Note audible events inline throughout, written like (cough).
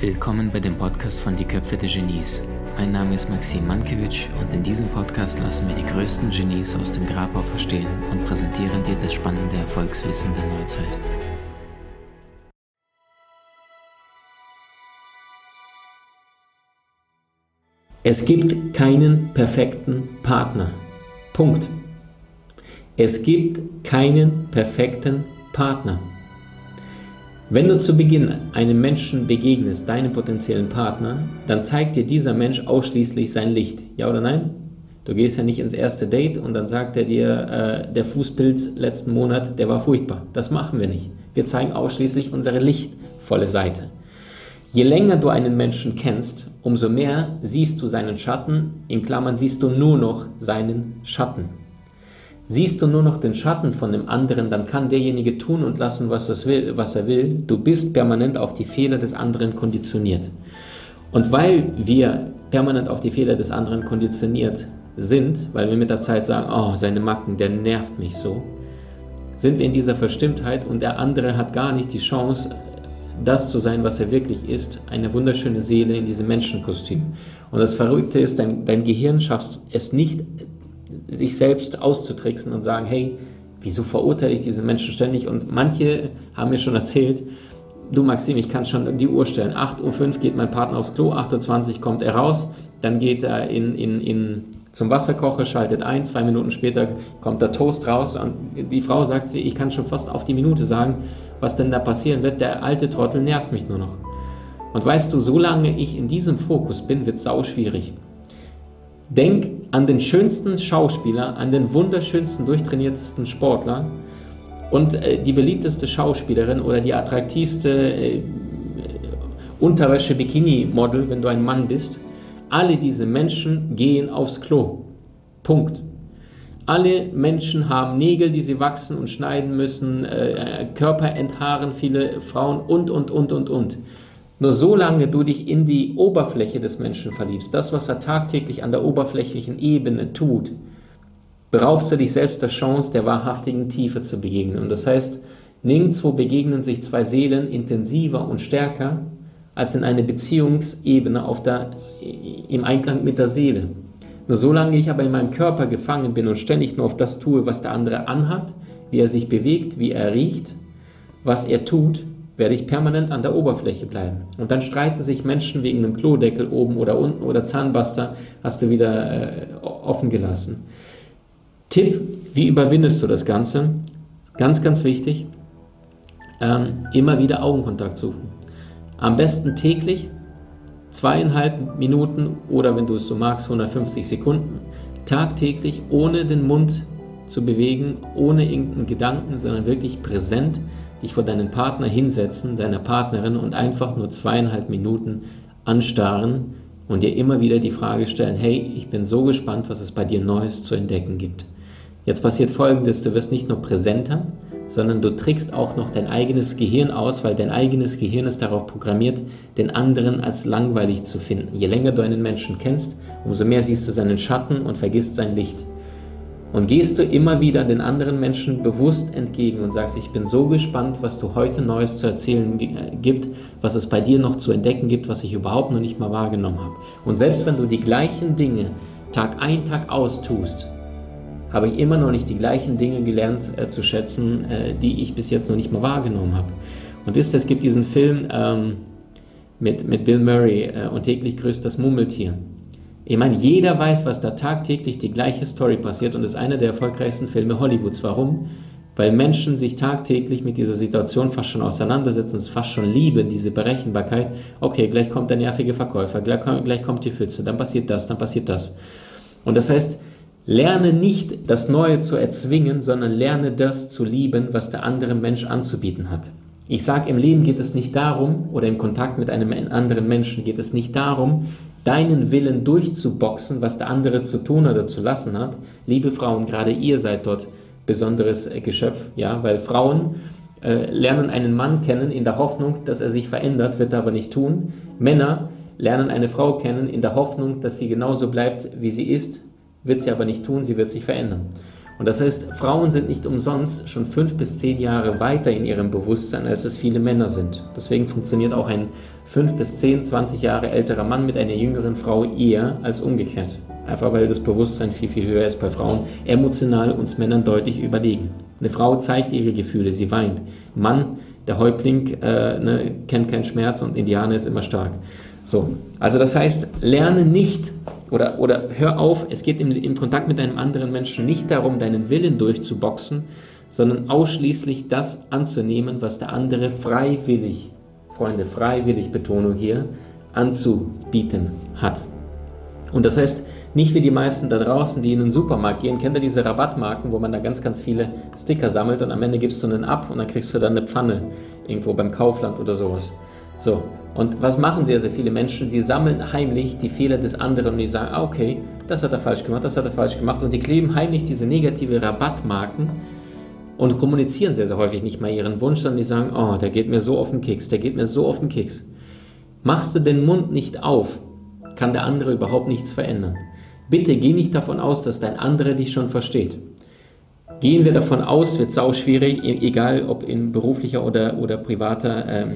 Willkommen bei dem Podcast von Die Köpfe der Genies. Mein Name ist Maxim Mankewitsch und in diesem Podcast lassen wir die größten Genies aus dem Grabau verstehen und präsentieren dir das spannende Erfolgswissen der Neuzeit. Es gibt keinen perfekten Partner. Punkt. Es gibt keinen perfekten Partner. Wenn du zu Beginn einem Menschen begegnest, deinem potenziellen Partner, dann zeigt dir dieser Mensch ausschließlich sein Licht. Ja oder nein? Du gehst ja nicht ins erste Date und dann sagt er dir, äh, der Fußpilz letzten Monat, der war furchtbar. Das machen wir nicht. Wir zeigen ausschließlich unsere lichtvolle Seite. Je länger du einen Menschen kennst, umso mehr siehst du seinen Schatten, in Klammern siehst du nur noch seinen Schatten. Siehst du nur noch den Schatten von dem anderen, dann kann derjenige tun und lassen, was, will, was er will. Du bist permanent auf die Fehler des anderen konditioniert. Und weil wir permanent auf die Fehler des anderen konditioniert sind, weil wir mit der Zeit sagen, oh, seine Macken, der nervt mich so, sind wir in dieser Verstimmtheit und der andere hat gar nicht die Chance, das zu sein, was er wirklich ist, eine wunderschöne Seele in diesem Menschenkostüm. Und das Verrückte ist, dein, dein Gehirn schafft es nicht, sich selbst auszutricksen und sagen, hey, wieso verurteile ich diese Menschen ständig? Und manche haben mir schon erzählt, du Maxim, ich kann schon die Uhr stellen. 8.05 Uhr geht mein Partner aufs Klo, 8.20 Uhr kommt er raus, dann geht er in, in, in, zum Wasserkocher, schaltet ein, zwei Minuten später kommt der Toast raus und die Frau sagt sie, ich kann schon fast auf die Minute sagen, was denn da passieren wird, der alte Trottel nervt mich nur noch. Und weißt du, solange ich in diesem Fokus bin, wird es sau schwierig. Denk an den schönsten Schauspieler, an den wunderschönsten, durchtrainiertesten Sportler und äh, die beliebteste Schauspielerin oder die attraktivste äh, Unterwäsche-Bikini-Model, wenn du ein Mann bist. Alle diese Menschen gehen aufs Klo. Punkt. Alle Menschen haben Nägel, die sie wachsen und schneiden müssen, äh, Körper enthaaren viele Frauen und, und, und, und, und. Nur solange du dich in die Oberfläche des Menschen verliebst, das, was er tagtäglich an der oberflächlichen Ebene tut, beraubst du dich selbst der Chance, der wahrhaftigen Tiefe zu begegnen. Und das heißt, nirgendwo begegnen sich zwei Seelen intensiver und stärker als in einer Beziehungsebene auf der, im Einklang mit der Seele. Nur solange ich aber in meinem Körper gefangen bin und ständig nur auf das tue, was der andere anhat, wie er sich bewegt, wie er riecht, was er tut, werde ich permanent an der Oberfläche bleiben. Und dann streiten sich Menschen wegen einem Klodeckel oben oder unten oder Zahnbuster hast du wieder äh, offen gelassen. Tipp, wie überwindest du das Ganze? Ganz, ganz wichtig, ähm, immer wieder Augenkontakt suchen. Am besten täglich, zweieinhalb Minuten oder wenn du es so magst, 150 Sekunden, tagtäglich, ohne den Mund zu bewegen, ohne irgendeinen Gedanken, sondern wirklich präsent dich vor deinen Partner hinsetzen, deiner Partnerin und einfach nur zweieinhalb Minuten anstarren und dir immer wieder die Frage stellen, hey, ich bin so gespannt, was es bei dir Neues zu entdecken gibt. Jetzt passiert Folgendes, du wirst nicht nur präsenter, sondern du trickst auch noch dein eigenes Gehirn aus, weil dein eigenes Gehirn ist darauf programmiert, den anderen als langweilig zu finden. Je länger du einen Menschen kennst, umso mehr siehst du seinen Schatten und vergisst sein Licht. Und gehst du immer wieder den anderen Menschen bewusst entgegen und sagst, ich bin so gespannt, was du heute Neues zu erzählen gibt, was es bei dir noch zu entdecken gibt, was ich überhaupt noch nicht mal wahrgenommen habe. Und selbst wenn du die gleichen Dinge Tag ein, Tag aus tust, habe ich immer noch nicht die gleichen Dinge gelernt äh, zu schätzen, äh, die ich bis jetzt noch nicht mal wahrgenommen habe. Und wisst ihr, es gibt diesen Film ähm, mit, mit Bill Murray äh, und täglich grüßt das Mummeltier. Ich meine, jeder weiß, was da tagtäglich die gleiche Story passiert und ist einer der erfolgreichsten Filme Hollywoods. Warum? Weil Menschen sich tagtäglich mit dieser Situation fast schon auseinandersetzen und es fast schon lieben, diese Berechenbarkeit. Okay, gleich kommt der nervige Verkäufer, gleich, gleich kommt die Pfütze, dann passiert das, dann passiert das. Und das heißt, lerne nicht das Neue zu erzwingen, sondern lerne das zu lieben, was der andere Mensch anzubieten hat. Ich sage, im Leben geht es nicht darum, oder im Kontakt mit einem anderen Menschen geht es nicht darum, deinen Willen durchzuboxen, was der andere zu tun oder zu lassen hat. Liebe Frauen, gerade ihr seid dort besonderes äh, Geschöpf, ja, weil Frauen äh, lernen einen Mann kennen in der Hoffnung, dass er sich verändert, wird er aber nicht tun. Männer lernen eine Frau kennen in der Hoffnung, dass sie genauso bleibt, wie sie ist, wird sie aber nicht tun, sie wird sich verändern. Und das heißt, Frauen sind nicht umsonst schon fünf bis zehn Jahre weiter in ihrem Bewusstsein, als es viele Männer sind. Deswegen funktioniert auch ein fünf bis zehn, zwanzig Jahre älterer Mann mit einer jüngeren Frau eher als umgekehrt. Einfach weil das Bewusstsein viel, viel höher ist bei Frauen, emotional uns Männern deutlich überlegen. Eine Frau zeigt ihre Gefühle, sie weint. Mann, der Häuptling, äh, ne, kennt keinen Schmerz und Indianer ist immer stark. So, also das heißt, lerne nicht oder, oder hör auf, es geht im, im Kontakt mit einem anderen Menschen nicht darum, deinen Willen durchzuboxen, sondern ausschließlich das anzunehmen, was der andere freiwillig, Freunde, freiwillig, Betonung hier, anzubieten hat. Und das heißt, nicht wie die meisten da draußen, die in den Supermarkt gehen, kennt ihr diese Rabattmarken, wo man da ganz, ganz viele Sticker sammelt und am Ende gibst du einen ab und dann kriegst du dann eine Pfanne irgendwo beim Kaufland oder sowas. So, und was machen sehr, sehr viele Menschen? Sie sammeln heimlich die Fehler des anderen und die sagen, ah, okay, das hat er falsch gemacht, das hat er falsch gemacht. Und sie kleben heimlich diese negative Rabattmarken und kommunizieren sehr, sehr häufig nicht mal ihren Wunsch, sondern die sagen, oh, der geht mir so auf den Keks, der geht mir so auf den Keks. Machst du den Mund nicht auf, kann der andere überhaupt nichts verändern. Bitte geh nicht davon aus, dass dein anderer dich schon versteht. Gehen wir davon aus, wird sau schwierig, e-, egal ob in beruflicher oder, oder privater ähm,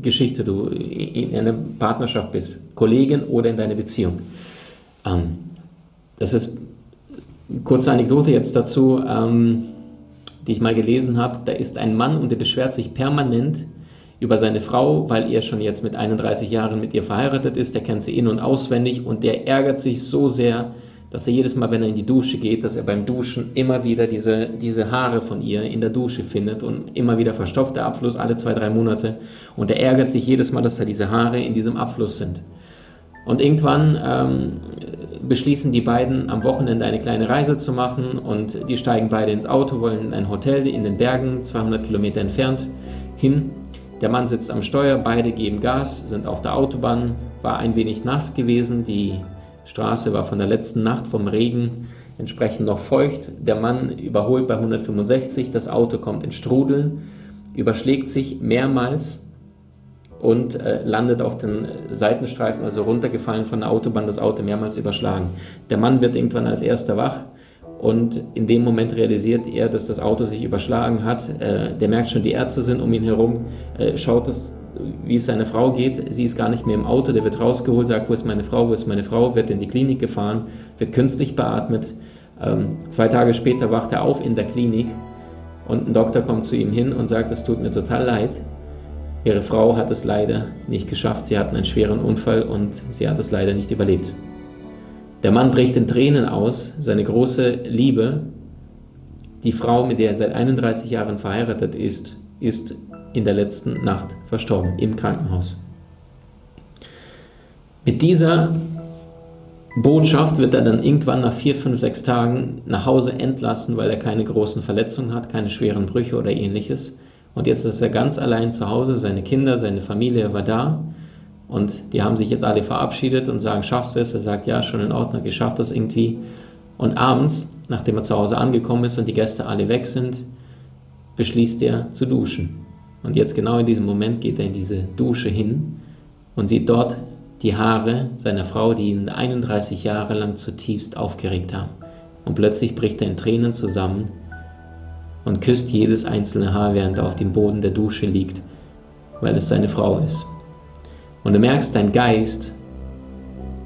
Geschichte du in einer Partnerschaft bist, Kollegen oder in deiner Beziehung. Ähm, das ist eine kurze Anekdote jetzt dazu, ähm, die ich mal gelesen habe. Da ist ein Mann und der beschwert sich permanent über seine Frau, weil er schon jetzt mit 31 Jahren mit ihr verheiratet ist. Der kennt sie in- und auswendig und der ärgert sich so sehr, dass er jedes Mal, wenn er in die Dusche geht, dass er beim Duschen immer wieder diese, diese Haare von ihr in der Dusche findet und immer wieder verstopft der Abfluss alle zwei, drei Monate. Und er ärgert sich jedes Mal, dass da diese Haare in diesem Abfluss sind. Und irgendwann ähm, beschließen die beiden am Wochenende eine kleine Reise zu machen und die steigen beide ins Auto, wollen in ein Hotel in den Bergen, 200 Kilometer entfernt, hin. Der Mann sitzt am Steuer, beide geben Gas, sind auf der Autobahn, war ein wenig nass gewesen, die Straße war von der letzten Nacht vom Regen entsprechend noch feucht. Der Mann überholt bei 165, das Auto kommt in Strudeln, überschlägt sich mehrmals und äh, landet auf den Seitenstreifen, also runtergefallen von der Autobahn, das Auto mehrmals überschlagen. Der Mann wird irgendwann als erster wach und in dem Moment realisiert er, dass das Auto sich überschlagen hat. Äh, der merkt schon, die Ärzte sind um ihn herum, äh, schaut das wie es seiner Frau geht. Sie ist gar nicht mehr im Auto, der wird rausgeholt, sagt, wo ist meine Frau, wo ist meine Frau, wird in die Klinik gefahren, wird künstlich beatmet. Ähm, zwei Tage später wacht er auf in der Klinik und ein Doktor kommt zu ihm hin und sagt, es tut mir total leid. Ihre Frau hat es leider nicht geschafft, sie hatten einen schweren Unfall und sie hat es leider nicht überlebt. Der Mann bricht in Tränen aus, seine große Liebe, die Frau, mit der er seit 31 Jahren verheiratet ist, ist in der letzten Nacht verstorben im Krankenhaus. Mit dieser Botschaft wird er dann irgendwann nach vier, fünf, sechs Tagen nach Hause entlassen, weil er keine großen Verletzungen hat, keine schweren Brüche oder ähnliches. Und jetzt ist er ganz allein zu Hause, seine Kinder, seine Familie war da und die haben sich jetzt alle verabschiedet und sagen, schaffst du es? Er sagt, ja, schon in Ordnung, ich schaff das irgendwie. Und abends, nachdem er zu Hause angekommen ist und die Gäste alle weg sind, beschließt er zu duschen. Und jetzt genau in diesem Moment geht er in diese Dusche hin und sieht dort die Haare seiner Frau, die ihn 31 Jahre lang zutiefst aufgeregt haben. Und plötzlich bricht er in Tränen zusammen und küsst jedes einzelne Haar, während er auf dem Boden der Dusche liegt, weil es seine Frau ist. Und du merkst, dein Geist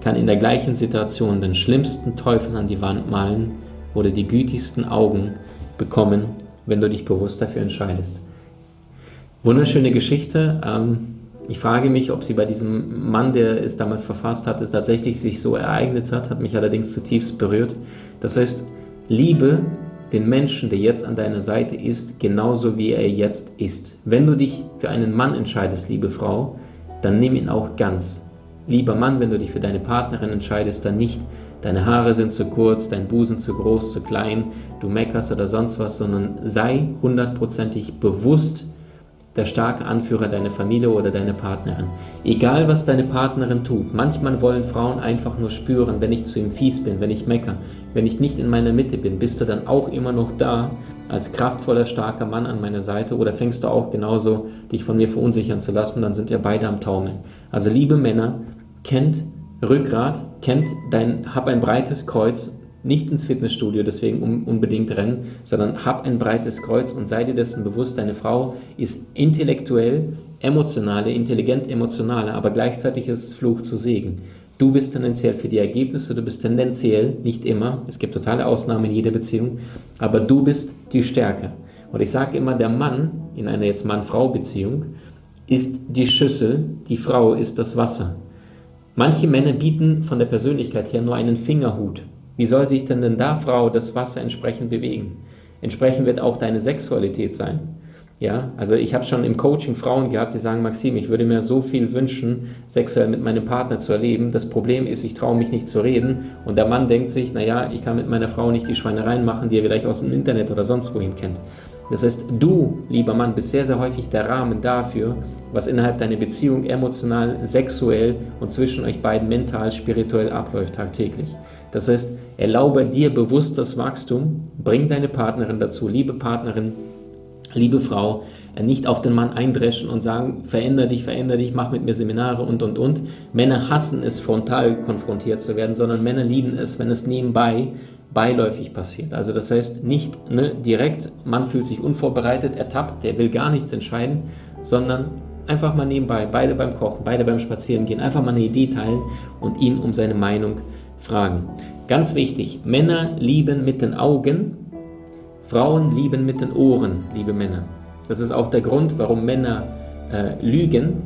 kann in der gleichen Situation den schlimmsten Teufel an die Wand malen oder die gütigsten Augen bekommen, wenn du dich bewusst dafür entscheidest. Wunderschöne Geschichte. Ähm, ich frage mich, ob sie bei diesem Mann, der es damals verfasst hat, es tatsächlich sich so ereignet hat, hat mich allerdings zutiefst berührt. Das heißt, liebe den Menschen, der jetzt an deiner Seite ist, genauso wie er jetzt ist. Wenn du dich für einen Mann entscheidest, liebe Frau, dann nimm ihn auch ganz. Lieber Mann, wenn du dich für deine Partnerin entscheidest, dann nicht deine Haare sind zu kurz, dein Busen zu groß, zu klein, du meckerst oder sonst was, sondern sei hundertprozentig bewusst, der starke Anführer deiner Familie oder deiner Partnerin. Egal, was deine Partnerin tut, manchmal wollen Frauen einfach nur spüren, wenn ich zu ihm fies bin, wenn ich mecker, wenn ich nicht in meiner Mitte bin, bist du dann auch immer noch da als kraftvoller, starker Mann an meiner Seite oder fängst du auch genauso dich von mir verunsichern zu lassen, dann sind wir beide am Taumeln. Also liebe Männer, kennt Rückgrat, kennt dein, hab ein breites Kreuz, nicht ins Fitnessstudio deswegen unbedingt rennen, sondern hab ein breites Kreuz und sei dir dessen bewusst, deine Frau ist intellektuell, emotionale, intelligent emotionale, aber gleichzeitig ist es Fluch zu Segen. Du bist tendenziell für die Ergebnisse, du bist tendenziell, nicht immer, es gibt totale Ausnahmen in jeder Beziehung, aber du bist die Stärke. Und ich sage immer, der Mann in einer jetzt Mann-Frau-Beziehung ist die Schüssel, die Frau ist das Wasser. Manche Männer bieten von der Persönlichkeit her nur einen Fingerhut. Wie soll sich denn denn da, Frau, das Wasser entsprechend bewegen? Entsprechend wird auch deine Sexualität sein. Ja, also ich habe schon im Coaching Frauen gehabt, die sagen, Maxim, ich würde mir so viel wünschen, sexuell mit meinem Partner zu erleben. Das Problem ist, ich traue mich nicht zu reden. Und der Mann denkt sich, naja, ich kann mit meiner Frau nicht die Schweinereien machen, die er vielleicht aus dem Internet oder sonst wohin kennt. Das heißt, du, lieber Mann, bist sehr, sehr häufig der Rahmen dafür, was innerhalb deiner Beziehung emotional, sexuell und zwischen euch beiden mental, spirituell abläuft tagtäglich. Das heißt, erlaube dir bewusst das Wachstum, bring deine Partnerin dazu, liebe Partnerin, liebe Frau, nicht auf den Mann eindreschen und sagen, veränder dich, veränder dich, mach mit mir Seminare und, und, und. Männer hassen es, frontal konfrontiert zu werden, sondern Männer lieben es, wenn es nebenbei beiläufig passiert. Also das heißt nicht ne, direkt, man fühlt sich unvorbereitet, ertappt, der will gar nichts entscheiden, sondern einfach mal nebenbei, beide beim Kochen, beide beim Spazierengehen, einfach mal eine Idee teilen und ihn um seine Meinung fragen. Ganz wichtig, Männer lieben mit den Augen, Frauen lieben mit den Ohren, liebe Männer. Das ist auch der Grund, warum Männer äh, lügen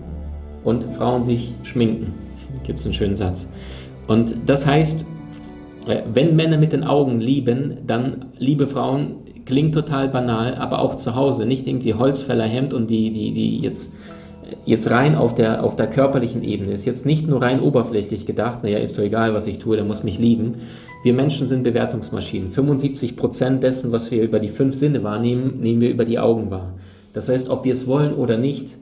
und Frauen sich schminken. (laughs) Gibt es einen schönen Satz. Und das heißt, äh, wenn Männer mit den Augen lieben, dann, liebe Frauen, klingt total banal, aber auch zu Hause, nicht irgendwie Holzfällerhemd und die, die, die jetzt, jetzt rein auf der, auf der körperlichen Ebene ist jetzt nicht nur rein oberflächlich gedacht, naja, ist doch egal, was ich tue, der muss mich lieben. Wir Menschen sind Bewertungsmaschinen. 75 Prozent dessen, was wir über die fünf Sinne wahrnehmen, nehmen wir über die Augen wahr. Das heißt, ob wir es wollen oder nicht,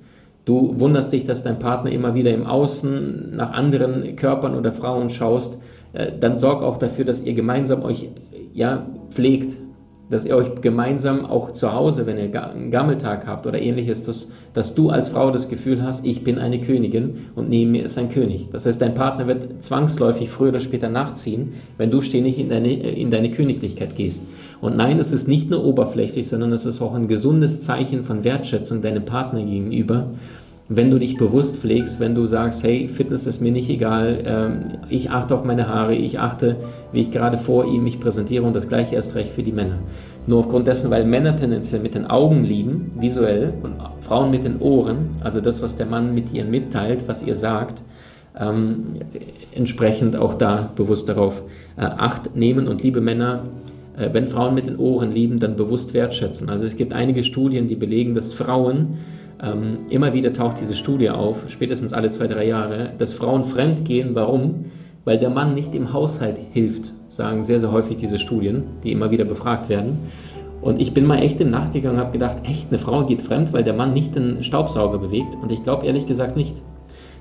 du wunderst dich, dass dein Partner immer wieder im Außen nach anderen Körpern oder Frauen schaust, äh, dann sorg auch dafür, dass ihr gemeinsam euch ja, pflegt, dass ihr euch gemeinsam auch zu Hause, wenn ihr einen Gammeltag habt oder ähnliches, dass, dass du als Frau das Gefühl hast, ich bin eine Königin und neben mir ist ein König. Das heißt, dein Partner wird zwangsläufig früher oder später nachziehen, wenn du ständig in deine, in deine Königlichkeit gehst. Und nein, es ist nicht nur oberflächlich, sondern es ist auch ein gesundes Zeichen von Wertschätzung deinem Partner gegenüber wenn du dich bewusst pflegst, wenn du sagst, hey, Fitness ist mir nicht egal, ähm, ich achte auf meine Haare, ich achte, wie ich gerade vor ihm mich präsentiere und das gleiche erst recht für die Männer. Nur aufgrund dessen, weil Männer tendenziell mit den Augen lieben, visuell, und Frauen mit den Ohren, also das, was der Mann mit ihr mitteilt, was ihr sagt, ähm, entsprechend auch da bewusst darauf äh, Acht nehmen und liebe Männer, äh, wenn Frauen mit den Ohren lieben, dann bewusst wertschätzen. Also es gibt einige Studien, die belegen, dass Frauen ähm, immer wieder taucht diese Studie auf, spätestens alle zwei, drei Jahre, dass Frauen fremdgehen. Warum? Weil der Mann nicht im Haushalt hilft, sagen sehr, sehr häufig diese Studien, die immer wieder befragt werden. Und ich bin mal echt im Nachgegangen und habe gedacht, echt, eine Frau geht fremd, weil der Mann nicht den Staubsauger bewegt. Und ich glaube ehrlich gesagt nicht.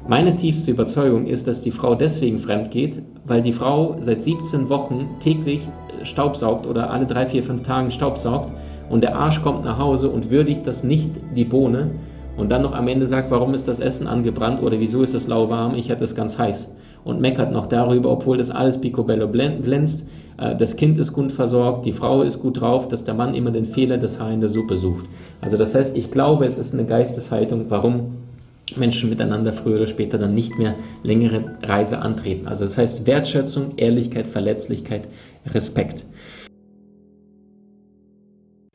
Meine tiefste Überzeugung ist, dass die Frau deswegen fremd geht, weil die Frau seit 17 Wochen täglich Staubsaugt oder alle drei, vier, fünf Tagen Staubsaugt und der Arsch kommt nach Hause und würdigt das nicht die Bohne und dann noch am Ende sagt, warum ist das Essen angebrannt oder wieso ist das lauwarm, ich hätte es ganz heiß und meckert noch darüber, obwohl das alles picobello glänzt, äh, das Kind ist gut versorgt, die Frau ist gut drauf, dass der Mann immer den Fehler des Haar in der Suppe sucht. Also das heißt, ich glaube, es ist eine Geisteshaltung, warum Menschen miteinander früher oder später dann nicht mehr längere Reise antreten. Also das heißt Wertschätzung, Ehrlichkeit, Verletzlichkeit, Respekt.